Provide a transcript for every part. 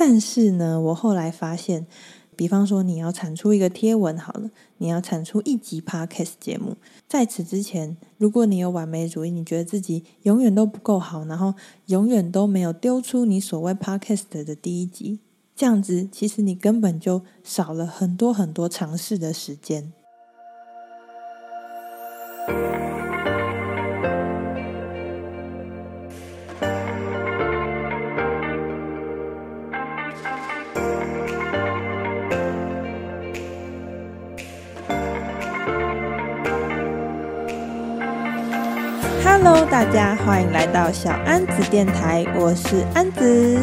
但是呢，我后来发现，比方说你要产出一个贴文好了，你要产出一集 Podcast 节目，在此之前，如果你有完美主义，你觉得自己永远都不够好，然后永远都没有丢出你所谓 Podcast 的第一集，这样子，其实你根本就少了很多很多尝试的时间。家欢迎来到小安子电台，我是安子。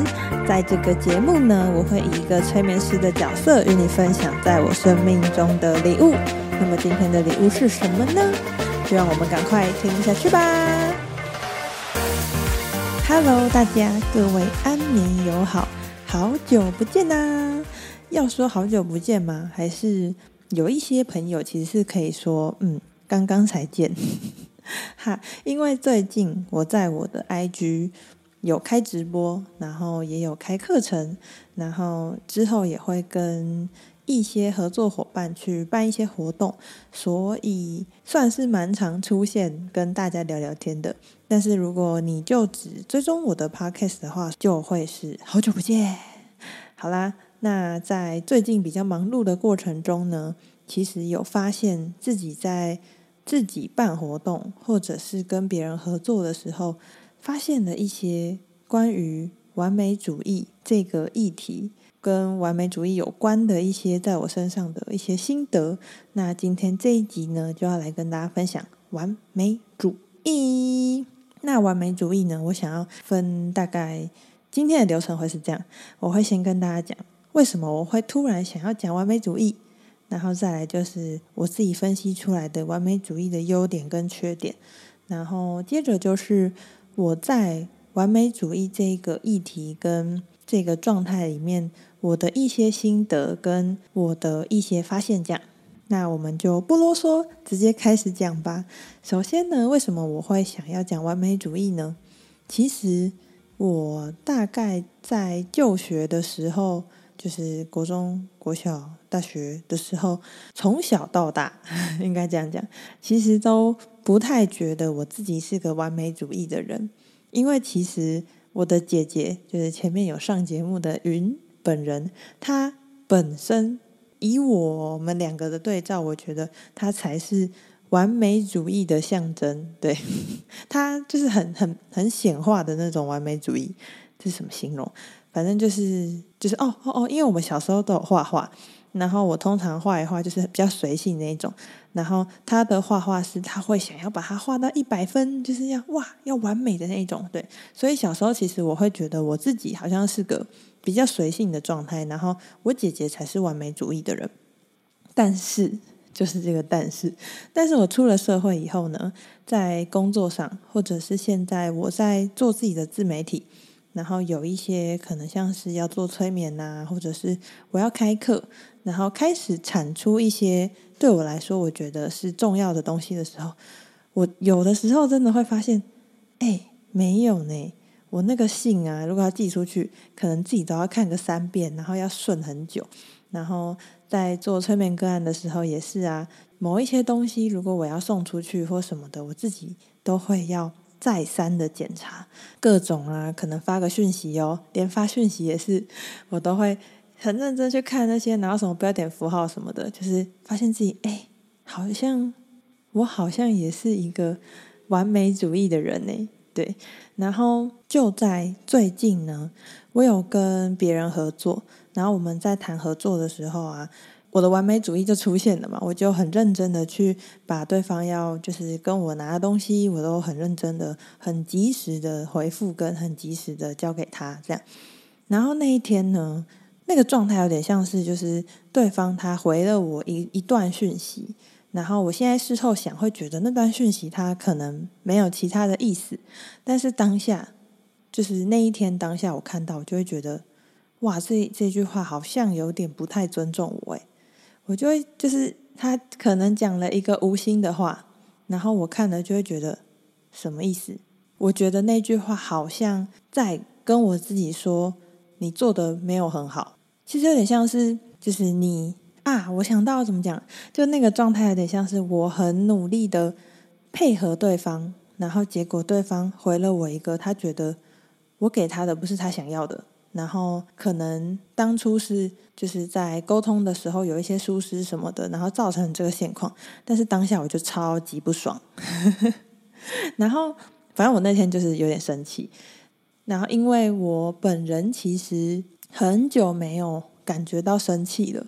在这个节目呢，我会以一个催眠师的角色与你分享在我生命中的礼物。那么今天的礼物是什么呢？就让我们赶快听下去吧。Hello，大家，各位安眠友好，好久不见呐！要说好久不见吗？还是有一些朋友其实是可以说，嗯，刚刚才见。哈，因为最近我在我的 IG 有开直播，然后也有开课程，然后之后也会跟一些合作伙伴去办一些活动，所以算是蛮常出现跟大家聊聊天的。但是如果你就只追踪我的 Podcast 的话，就会是好久不见。好啦，那在最近比较忙碌的过程中呢，其实有发现自己在。自己办活动，或者是跟别人合作的时候，发现了一些关于完美主义这个议题，跟完美主义有关的一些在我身上的一些心得。那今天这一集呢，就要来跟大家分享完美主义。那完美主义呢，我想要分大概今天的流程会是这样，我会先跟大家讲为什么我会突然想要讲完美主义。然后再来就是我自己分析出来的完美主义的优点跟缺点，然后接着就是我在完美主义这个议题跟这个状态里面，我的一些心得跟我的一些发现讲。那我们就不啰嗦，直接开始讲吧。首先呢，为什么我会想要讲完美主义呢？其实我大概在就学的时候。就是国中、国小、大学的时候，从小到大，应该这样讲，其实都不太觉得我自己是个完美主义的人，因为其实我的姐姐，就是前面有上节目的云本人，她本身以我们两个的对照，我觉得她才是完美主义的象征。对，她就是很很很显化的那种完美主义，这是什么形容？反正就是就是哦哦哦，因为我们小时候都有画画，然后我通常画一画就是比较随性那一种，然后他的画画是他会想要把它画到一百分，就是要哇要完美的那一种，对，所以小时候其实我会觉得我自己好像是个比较随性的状态，然后我姐姐才是完美主义的人，但是就是这个但是，但是我出了社会以后呢，在工作上或者是现在我在做自己的自媒体。然后有一些可能像是要做催眠呐，或者是我要开课，然后开始产出一些对我来说我觉得是重要的东西的时候，我有的时候真的会发现，哎，没有呢。我那个信啊，如果要寄出去，可能自己都要看个三遍，然后要顺很久。然后在做催眠个案的时候也是啊，某一些东西如果我要送出去或什么的，我自己都会要。再三的检查各种啊，可能发个讯息哦，连发讯息也是，我都会很认真去看那些，然后什么标点符号什么的，就是发现自己哎，好像我好像也是一个完美主义的人呢，对。然后就在最近呢，我有跟别人合作，然后我们在谈合作的时候啊。我的完美主义就出现了嘛，我就很认真的去把对方要就是跟我拿的东西，我都很认真的、很及时的回复，跟很及时的交给他这样。然后那一天呢，那个状态有点像是就是对方他回了我一一段讯息，然后我现在事后想会觉得那段讯息他可能没有其他的意思，但是当下就是那一天当下我看到，我就会觉得哇，这这句话好像有点不太尊重我诶。我就会就是他可能讲了一个无心的话，然后我看了就会觉得什么意思？我觉得那句话好像在跟我自己说，你做的没有很好。其实有点像是，就是你啊，我想到怎么讲，就那个状态有点像是我很努力的配合对方，然后结果对方回了我一个他觉得我给他的不是他想要的，然后可能当初是就是在沟通的时候有一些疏失什么的，然后造成这个现况，但是当下我就超级不爽，然后反正我那天就是有点生气，然后因为我本人其实。很久没有感觉到生气了。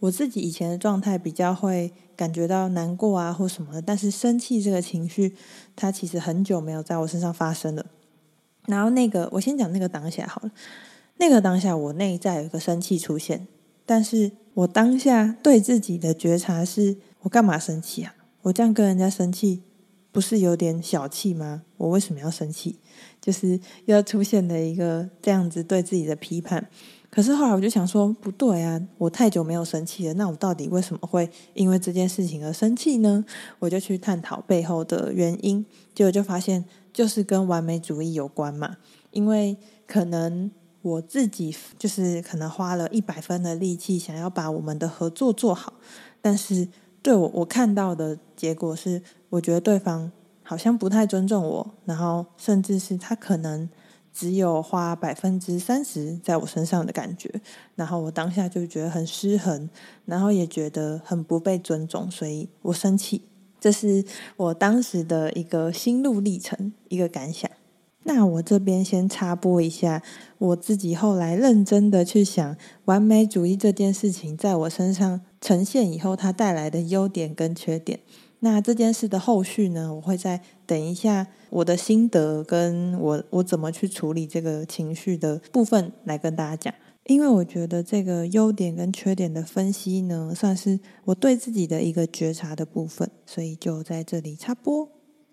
我自己以前的状态比较会感觉到难过啊或什么的，但是生气这个情绪，它其实很久没有在我身上发生了。然后那个，我先讲那个当下好了。那个当下，我内在有一个生气出现，但是我当下对自己的觉察是：我干嘛生气啊？我这样跟人家生气，不是有点小气吗？我为什么要生气？就是又出现了一个这样子对自己的批判，可是后来我就想说，不对啊，我太久没有生气了，那我到底为什么会因为这件事情而生气呢？我就去探讨背后的原因，结果就发现就是跟完美主义有关嘛。因为可能我自己就是可能花了一百分的力气，想要把我们的合作做好，但是对我我看到的结果是，我觉得对方。好像不太尊重我，然后甚至是他可能只有花百分之三十在我身上的感觉，然后我当下就觉得很失衡，然后也觉得很不被尊重，所以我生气。这是我当时的一个心路历程，一个感想。那我这边先插播一下，我自己后来认真的去想，完美主义这件事情在我身上呈现以后，它带来的优点跟缺点。那这件事的后续呢，我会再等一下我的心得跟我我怎么去处理这个情绪的部分来跟大家讲。因为我觉得这个优点跟缺点的分析呢，算是我对自己的一个觉察的部分，所以就在这里插播。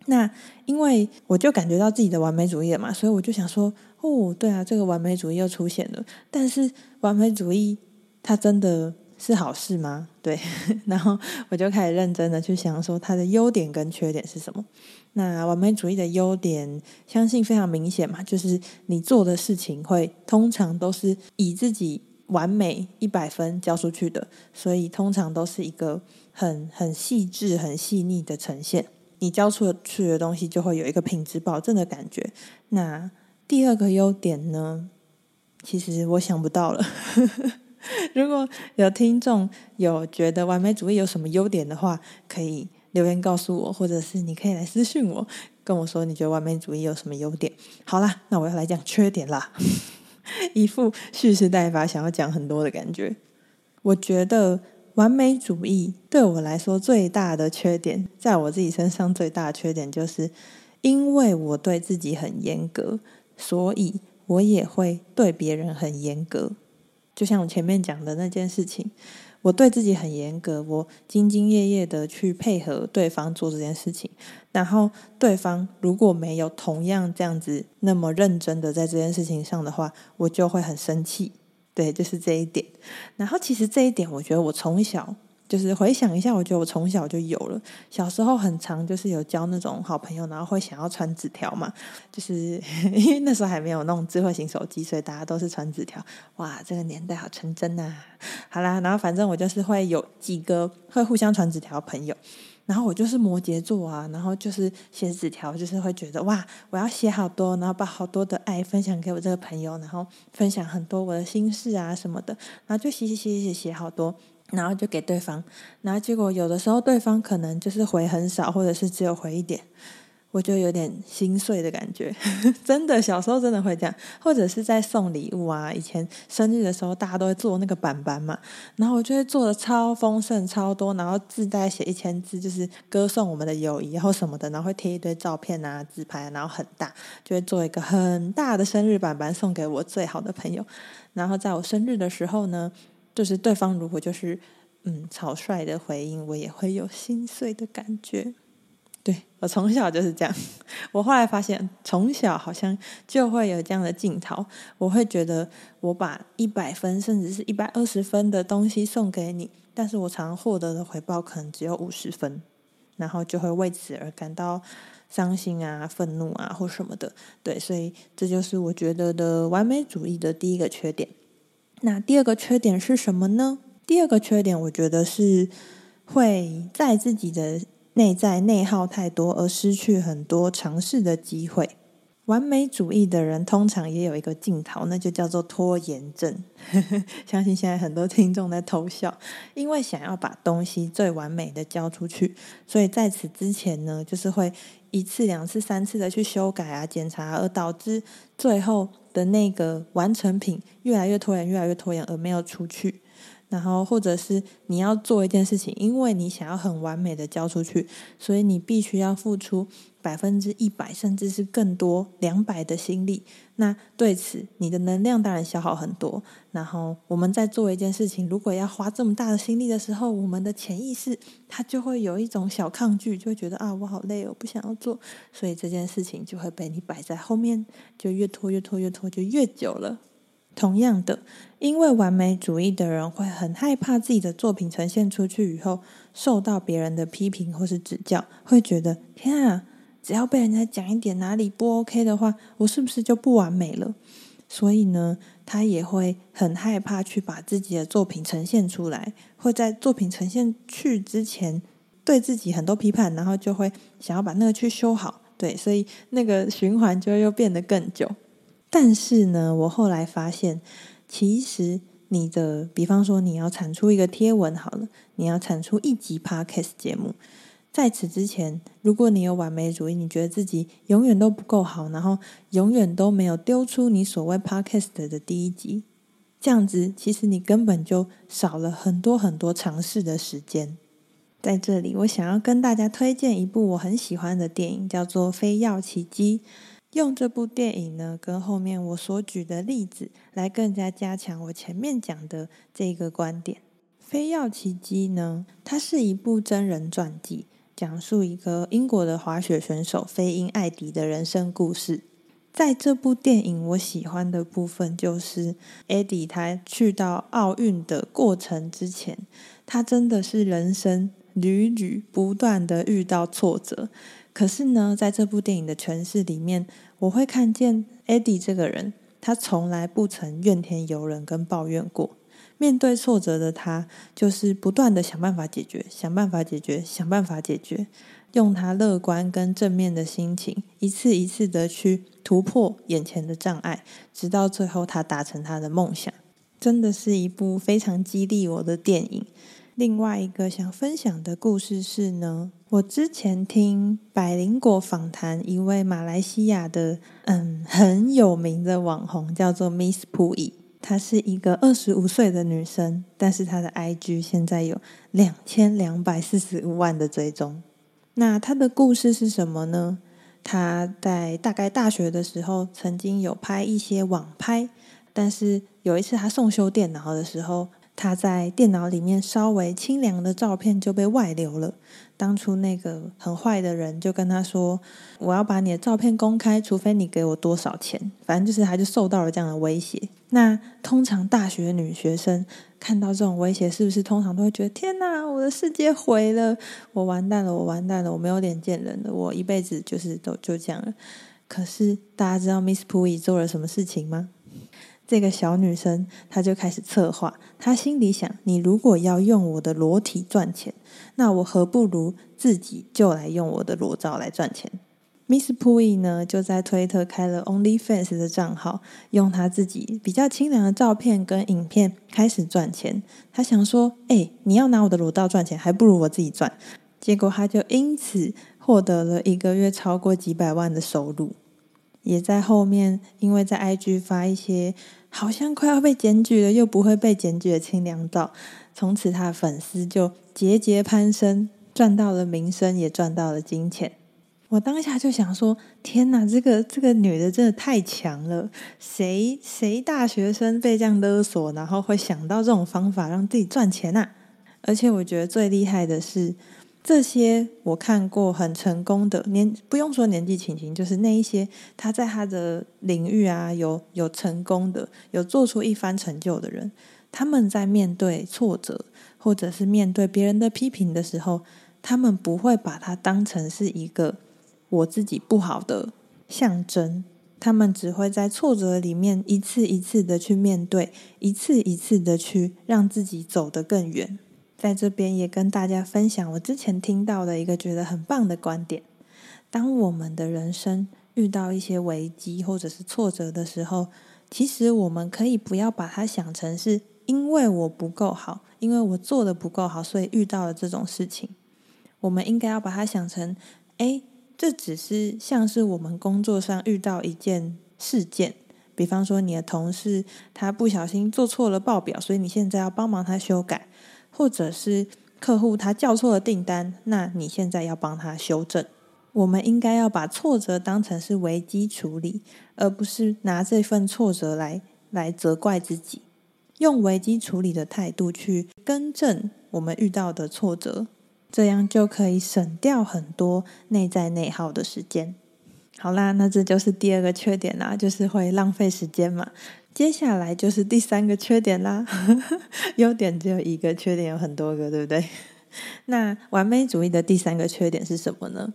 那因为我就感觉到自己的完美主义了嘛，所以我就想说，哦，对啊，这个完美主义又出现了。但是完美主义它真的是好事吗？对，然后我就开始认真的去想说它的优点跟缺点是什么。那完美主义的优点，相信非常明显嘛，就是你做的事情会通常都是以自己完美一百分交出去的，所以通常都是一个很很细致、很细腻的呈现。你交出去的东西就会有一个品质保证的感觉。那第二个优点呢，其实我想不到了。如果有听众有觉得完美主义有什么优点的话，可以留言告诉我，或者是你可以来私信我，跟我说你觉得完美主义有什么优点。好啦，那我要来讲缺点啦，一副蓄势待发，想要讲很多的感觉。我觉得完美主义对我来说最大的缺点，在我自己身上最大的缺点，就是因为我对自己很严格，所以我也会对别人很严格。就像我前面讲的那件事情，我对自己很严格，我兢兢业业的去配合对方做这件事情，然后对方如果没有同样这样子那么认真的在这件事情上的话，我就会很生气。对，就是这一点。然后其实这一点，我觉得我从小。就是回想一下，我觉得我从小就有了。小时候很常，就是有交那种好朋友，然后会想要传纸条嘛。就是 因为那时候还没有那种智慧型手机，所以大家都是传纸条。哇，这个年代好纯真呐！好啦，然后反正我就是会有几个会互相传纸条的朋友。然后我就是摩羯座啊，然后就是写纸条，就是会觉得哇，我要写好多，然后把好多的爱分享给我这个朋友，然后分享很多我的心事啊什么的，然后就写写写写写好多。然后就给对方，然后结果有的时候对方可能就是回很少，或者是只有回一点，我就有点心碎的感觉。真的，小时候真的会这样，或者是在送礼物啊，以前生日的时候大家都会做那个板板嘛，然后我就会做的超丰盛、超多，然后自带写一千字，就是歌颂我们的友谊，然后什么的，然后会贴一堆照片啊、自拍，然后很大，就会做一个很大的生日板板送给我最好的朋友，然后在我生日的时候呢。就是对方如果就是嗯草率的回应，我也会有心碎的感觉。对，我从小就是这样，我后来发现从小好像就会有这样的镜头，我会觉得我把一百分甚至是一百二十分的东西送给你，但是我常获得的回报可能只有五十分。然后就会为此而感到伤心啊、愤怒啊或什么的。对，所以这就是我觉得的完美主义的第一个缺点。那第二个缺点是什么呢？第二个缺点，我觉得是会在自己的内在内耗太多，而失去很多尝试的机会。完美主义的人通常也有一个镜头，那就叫做拖延症。相信现在很多听众在偷笑，因为想要把东西最完美的交出去，所以在此之前呢，就是会一次、两次、三次的去修改啊、检查，而导致最后的那个完成品越来越拖延、越来越拖延，而没有出去。然后，或者是你要做一件事情，因为你想要很完美的交出去，所以你必须要付出百分之一百，甚至是更多两百的心力。那对此，你的能量当然消耗很多。然后，我们在做一件事情，如果要花这么大的心力的时候，我们的潜意识它就会有一种小抗拒，就会觉得啊，我好累，我不想要做。所以这件事情就会被你摆在后面，就越拖越拖越拖，就越久了。同样的，因为完美主义的人会很害怕自己的作品呈现出去以后受到别人的批评或是指教，会觉得天啊，只要被人家讲一点哪里不 OK 的话，我是不是就不完美了？所以呢，他也会很害怕去把自己的作品呈现出来，会在作品呈现去之前对自己很多批判，然后就会想要把那个去修好。对，所以那个循环就又变得更久。但是呢，我后来发现，其实你的，比方说你要产出一个贴文好了，你要产出一集 Podcast 节目，在此之前，如果你有完美主义，你觉得自己永远都不够好，然后永远都没有丢出你所谓 Podcast 的第一集，这样子，其实你根本就少了很多很多尝试的时间。在这里，我想要跟大家推荐一部我很喜欢的电影，叫做《非药奇迹》。用这部电影呢，跟后面我所举的例子来更加加强我前面讲的这个观点。《非药奇迹》呢，它是一部真人传记，讲述一个英国的滑雪选手飞鹰艾迪的人生故事。在这部电影，我喜欢的部分就是艾迪他去到奥运的过程之前，他真的是人生屡屡不断的遇到挫折。可是呢，在这部电影的诠释里面，我会看见 Eddie 这个人，他从来不曾怨天尤人跟抱怨过。面对挫折的他，就是不断的想办法解决，想办法解决，想办法解决，用他乐观跟正面的心情，一次一次的去突破眼前的障碍，直到最后他达成他的梦想。真的是一部非常激励我的电影。另外一个想分享的故事是呢，我之前听百灵果访谈一位马来西亚的嗯很有名的网红，叫做 Miss Pui，她是一个二十五岁的女生，但是她的 IG 现在有两千两百四十五万的追踪。那她的故事是什么呢？她在大概大学的时候曾经有拍一些网拍，但是有一次她送修电脑的时候。他在电脑里面稍微清凉的照片就被外流了。当初那个很坏的人就跟他说：“我要把你的照片公开，除非你给我多少钱。”反正就是他就受到了这样的威胁。那通常大学女学生看到这种威胁，是不是通常都会觉得：“天哪，我的世界毁了，我完蛋了，我完蛋了，我没有脸见人了，我一辈子就是都就这样了。”可是大家知道 Miss Pui 做了什么事情吗？这个小女生，她就开始策划。他心里想：你如果要用我的裸体赚钱，那我何不如自己就来用我的裸照来赚钱？Miss Pui 呢，就在推特开了 OnlyFans 的账号，用他自己比较清凉的照片跟影片开始赚钱。他想说：哎，你要拿我的裸照赚钱，还不如我自己赚。结果他就因此获得了一个月超过几百万的收入。也在后面，因为在 IG 发一些好像快要被检举了又不会被检举的清凉照，从此他的粉丝就节节攀升，赚到了名声，也赚到了金钱。我当下就想说：天哪，这个这个女的真的太强了！谁谁大学生被这样勒索，然后会想到这种方法让自己赚钱啊？而且我觉得最厉害的是。这些我看过很成功的年，不用说年纪轻轻，就是那一些他在他的领域啊有有成功的，有做出一番成就的人，他们在面对挫折或者是面对别人的批评的时候，他们不会把它当成是一个我自己不好的象征，他们只会在挫折里面一次一次的去面对，一次一次的去让自己走得更远。在这边也跟大家分享我之前听到的一个觉得很棒的观点：当我们的人生遇到一些危机或者是挫折的时候，其实我们可以不要把它想成是因为我不够好，因为我做的不够好，所以遇到了这种事情。我们应该要把它想成，哎，这只是像是我们工作上遇到一件事件，比方说你的同事他不小心做错了报表，所以你现在要帮忙他修改，或者是客户他叫错了订单，那你现在要帮他修正。我们应该要把挫折当成是危机处理，而不是拿这份挫折来来责怪自己，用危机处理的态度去更正我们遇到的挫折。这样就可以省掉很多内在内耗的时间。好啦，那这就是第二个缺点啦，就是会浪费时间嘛。接下来就是第三个缺点啦。优点只有一个，缺点有很多个，对不对？那完美主义的第三个缺点是什么呢？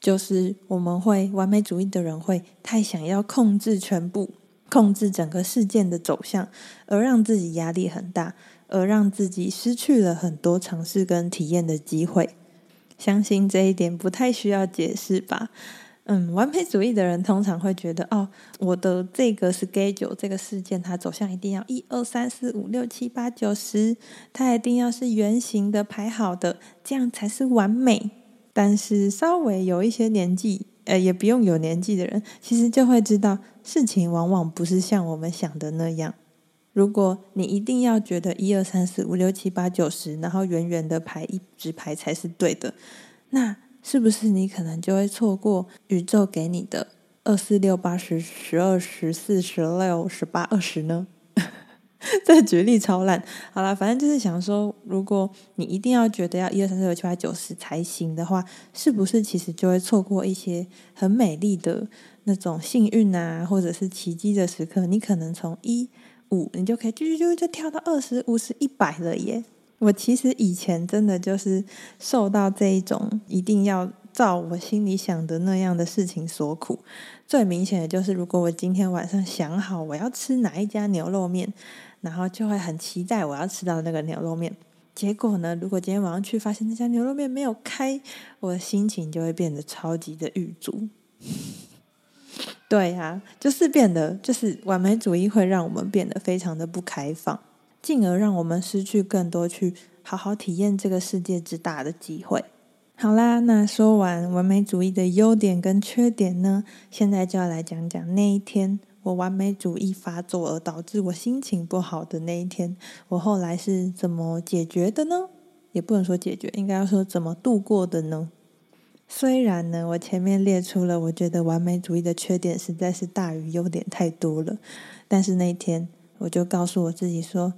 就是我们会完美主义的人会太想要控制全部，控制整个事件的走向，而让自己压力很大。而让自己失去了很多尝试跟体验的机会，相信这一点不太需要解释吧？嗯，完美主义的人通常会觉得，哦，我的这个 schedule 这个事件，它走向一定要一二三四五六七八九十，它一定要是圆形的排好的，这样才是完美。但是稍微有一些年纪，呃，也不用有年纪的人，其实就会知道，事情往往不是像我们想的那样。如果你一定要觉得一二三四五六七八九十，然后圆圆的排一直排才是对的，那是不是你可能就会错过宇宙给你的二四六八十十二十四十六十八二十呢？这举例超烂。好了，反正就是想说，如果你一定要觉得要一二三四五六七八九十才行的话，是不是其实就会错过一些很美丽的那种幸运啊，或者是奇迹的时刻？你可能从一。五，你就可以就就就跳到二十五十一百了耶！我其实以前真的就是受到这一种一定要照我心里想的那样的事情所苦。最明显的就是，如果我今天晚上想好我要吃哪一家牛肉面，然后就会很期待我要吃到那个牛肉面。结果呢，如果今天晚上去发现那家牛肉面没有开，我的心情就会变得超级的郁卒。对呀、啊，就是变得，就是完美主义会让我们变得非常的不开放，进而让我们失去更多去好好体验这个世界之大的机会。好啦，那说完完美主义的优点跟缺点呢，现在就要来讲讲那一天我完美主义发作而导致我心情不好的那一天，我后来是怎么解决的呢？也不能说解决，应该要说怎么度过的呢？虽然呢，我前面列出了我觉得完美主义的缺点实在是大于优点太多了，但是那一天我就告诉我自己说：“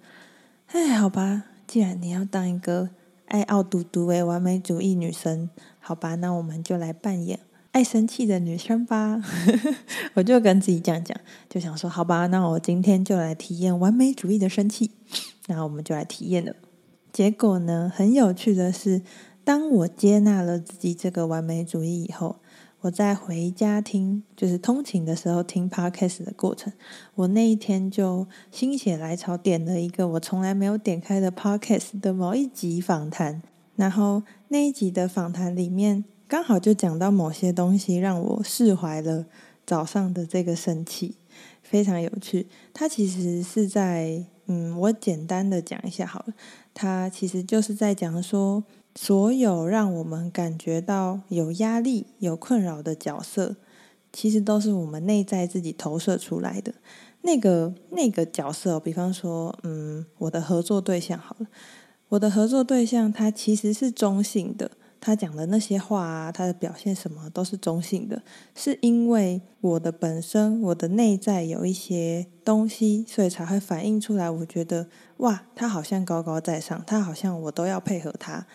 哎，好吧，既然你要当一个爱傲嘟嘟的完美主义女生，好吧，那我们就来扮演爱生气的女生吧。”我就跟自己讲讲，就想说：“好吧，那我今天就来体验完美主义的生气。”那我们就来体验了。结果呢，很有趣的是。当我接纳了自己这个完美主义以后，我在回家听，就是通勤的时候听 Podcast 的过程，我那一天就心血来潮点了一个我从来没有点开的 Podcast 的某一集访谈，然后那一集的访谈里面刚好就讲到某些东西，让我释怀了早上的这个生气，非常有趣。它其实是在，嗯，我简单的讲一下好了，它其实就是在讲说。所有让我们感觉到有压力、有困扰的角色，其实都是我们内在自己投射出来的。那个那个角色，比方说，嗯，我的合作对象好了，我的合作对象他其实是中性的，他讲的那些话啊，他的表现什么都是中性的，是因为我的本身，我的内在有一些东西，所以才会反映出来。我觉得，哇，他好像高高在上，他好像我都要配合他。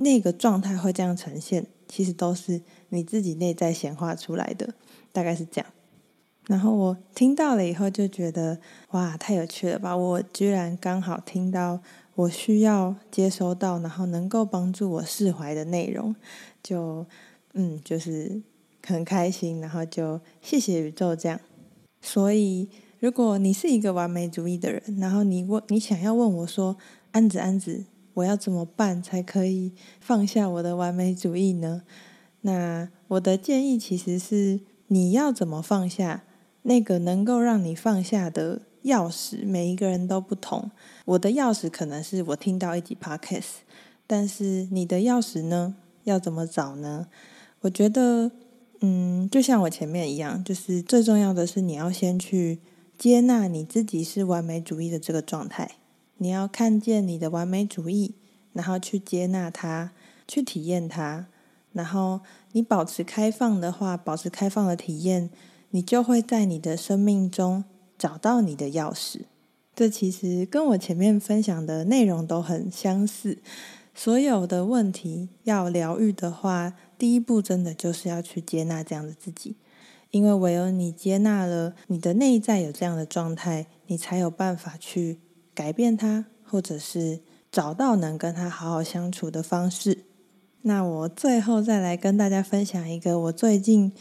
那个状态会这样呈现，其实都是你自己内在显化出来的，大概是这样。然后我听到了以后就觉得，哇，太有趣了吧！我居然刚好听到我需要接收到，然后能够帮助我释怀的内容，就嗯，就是很开心，然后就谢谢宇宙这样。所以，如果你是一个完美主义的人，然后你问你想要问我说，安子安子，我要怎么办才可以放下我的完美主义呢？那我的建议其实是，你要怎么放下那个能够让你放下的钥匙？每一个人都不同。我的钥匙可能是我听到一集 Podcast，但是你的钥匙呢？要怎么找呢？我觉得，嗯，就像我前面一样，就是最重要的是你要先去接纳你自己是完美主义的这个状态。你要看见你的完美主义，然后去接纳它，去体验它。然后你保持开放的话，保持开放的体验，你就会在你的生命中找到你的钥匙。这其实跟我前面分享的内容都很相似。所有的问题要疗愈的话，第一步真的就是要去接纳这样的自己，因为唯有你接纳了你的内在有这样的状态，你才有办法去改变他，或者是找到能跟他好好相处的方式。那我最后再来跟大家分享一个我最近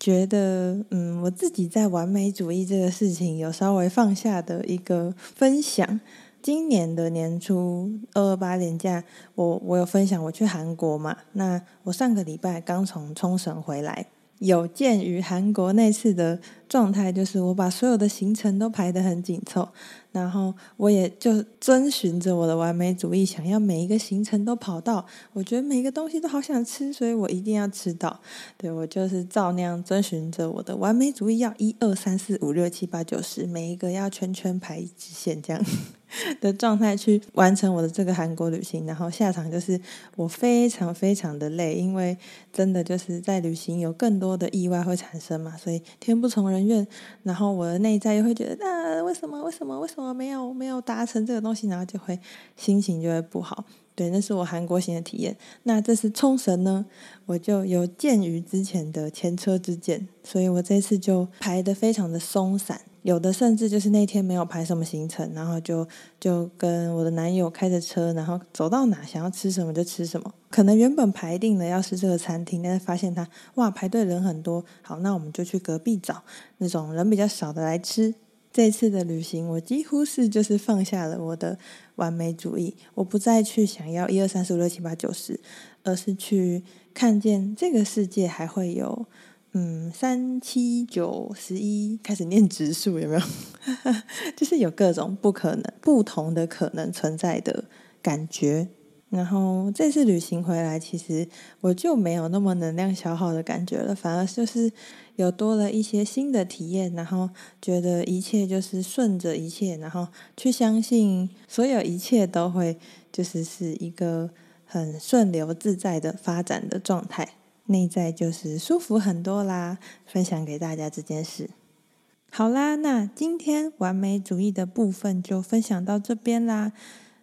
觉得，嗯，我自己在完美主义这个事情有稍微放下的一个分享。今年的年初二二八年假，我我有分享我去韩国嘛？那我上个礼拜刚从冲绳回来。有鉴于韩国那次的状态，就是我把所有的行程都排得很紧凑，然后我也就遵循着我的完美主义，想要每一个行程都跑到，我觉得每一个东西都好想吃，所以我一定要吃到。对，我就是照那样遵循着我的完美主义，要一二三四五六七八九十，每一个要圈圈排一直线这样。的状态去完成我的这个韩国旅行，然后下场就是我非常非常的累，因为真的就是在旅行有更多的意外会产生嘛，所以天不从人愿，然后我的内在又会觉得啊，为什么为什么为什么我没有没有达成这个东西，然后就会心情就会不好。对，那是我韩国行的体验。那这次冲绳呢，我就有鉴于之前的前车之鉴，所以我这次就排得非常的松散。有的甚至就是那天没有排什么行程，然后就就跟我的男友开着车，然后走到哪想要吃什么就吃什么。可能原本排定了要吃这个餐厅，但是发现他哇排队人很多，好，那我们就去隔壁找那种人比较少的来吃。这次的旅行我几乎是就是放下了我的完美主义，我不再去想要一二三四五六七八九十，而是去看见这个世界还会有。嗯，三七九十一开始念质数有没有？就是有各种不可能、不同的可能存在的感觉。然后这次旅行回来，其实我就没有那么能量消耗的感觉了，反而就是有多了一些新的体验，然后觉得一切就是顺着一切，然后去相信所有一切都会就是是一个很顺流自在的发展的状态。内在就是舒服很多啦，分享给大家这件事。好啦，那今天完美主义的部分就分享到这边啦。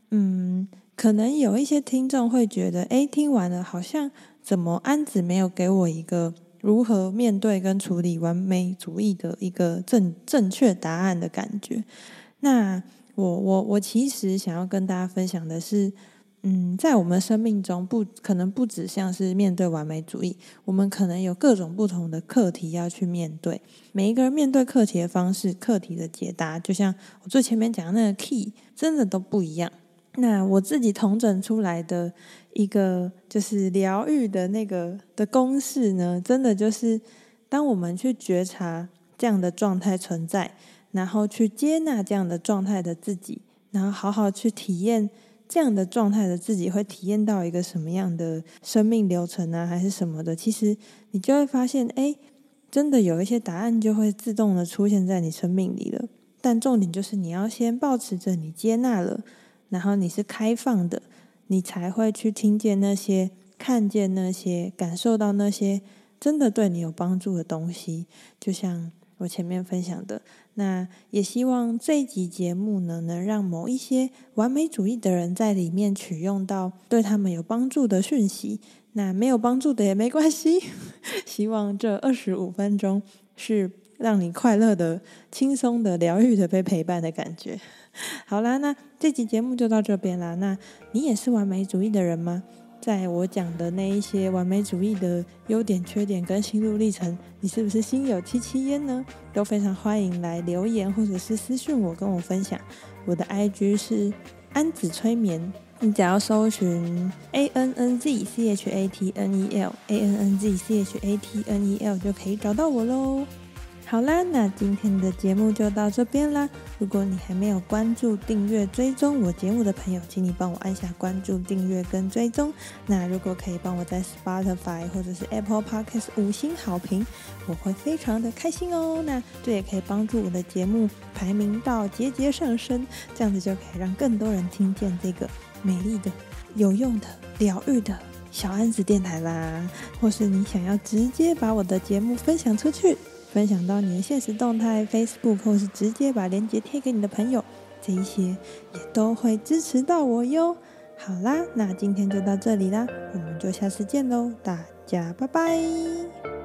嗯，可能有一些听众会觉得，诶，听完了好像怎么安子没有给我一个如何面对跟处理完美主义的一个正正确答案的感觉。那我我我其实想要跟大家分享的是。嗯，在我们生命中不可能不只像是面对完美主义，我们可能有各种不同的课题要去面对。每一个人面对课题的方式、课题的解答，就像我最前面讲的那个 key，真的都不一样。那我自己统整出来的一个就是疗愈的那个的公式呢，真的就是当我们去觉察这样的状态存在，然后去接纳这样的状态的自己，然后好好去体验。这样的状态的自己会体验到一个什么样的生命流程啊，还是什么的？其实你就会发现，哎，真的有一些答案就会自动的出现在你生命里了。但重点就是你要先保持着你接纳了，然后你是开放的，你才会去听见那些、看见那些、感受到那些真的对你有帮助的东西，就像。我前面分享的，那也希望这一集节目呢，能让某一些完美主义的人在里面取用到对他们有帮助的讯息。那没有帮助的也没关系，希望这二十五分钟是让你快乐的、轻松的、疗愈的被陪伴的感觉。好啦，那这集节目就到这边啦。那你也是完美主义的人吗？在我讲的那一些完美主义的优点、缺点跟心路历程，你是不是心有戚戚焉呢？都非常欢迎来留言或者是私讯我，跟我分享。我的 IG 是安子催眠，你只要搜寻 A N N Z C H A T N E L A N N Z C H A T N E L 就可以找到我喽。好啦，那今天的节目就到这边啦。如果你还没有关注、订阅、追踪我节目的朋友，请你帮我按下关注、订阅跟追踪。那如果可以帮我在 Spotify 或者是 Apple Podcast 五星好评，我会非常的开心哦。那这也可以帮助我的节目排名到节节上升，这样子就可以让更多人听见这个美丽的、有用的、疗愈的小安子电台啦。或是你想要直接把我的节目分享出去。分享到你的现实动态、Facebook，或是直接把链接贴给你的朋友，这一些也都会支持到我哟。好啦，那今天就到这里啦，我们就下次见喽，大家拜拜。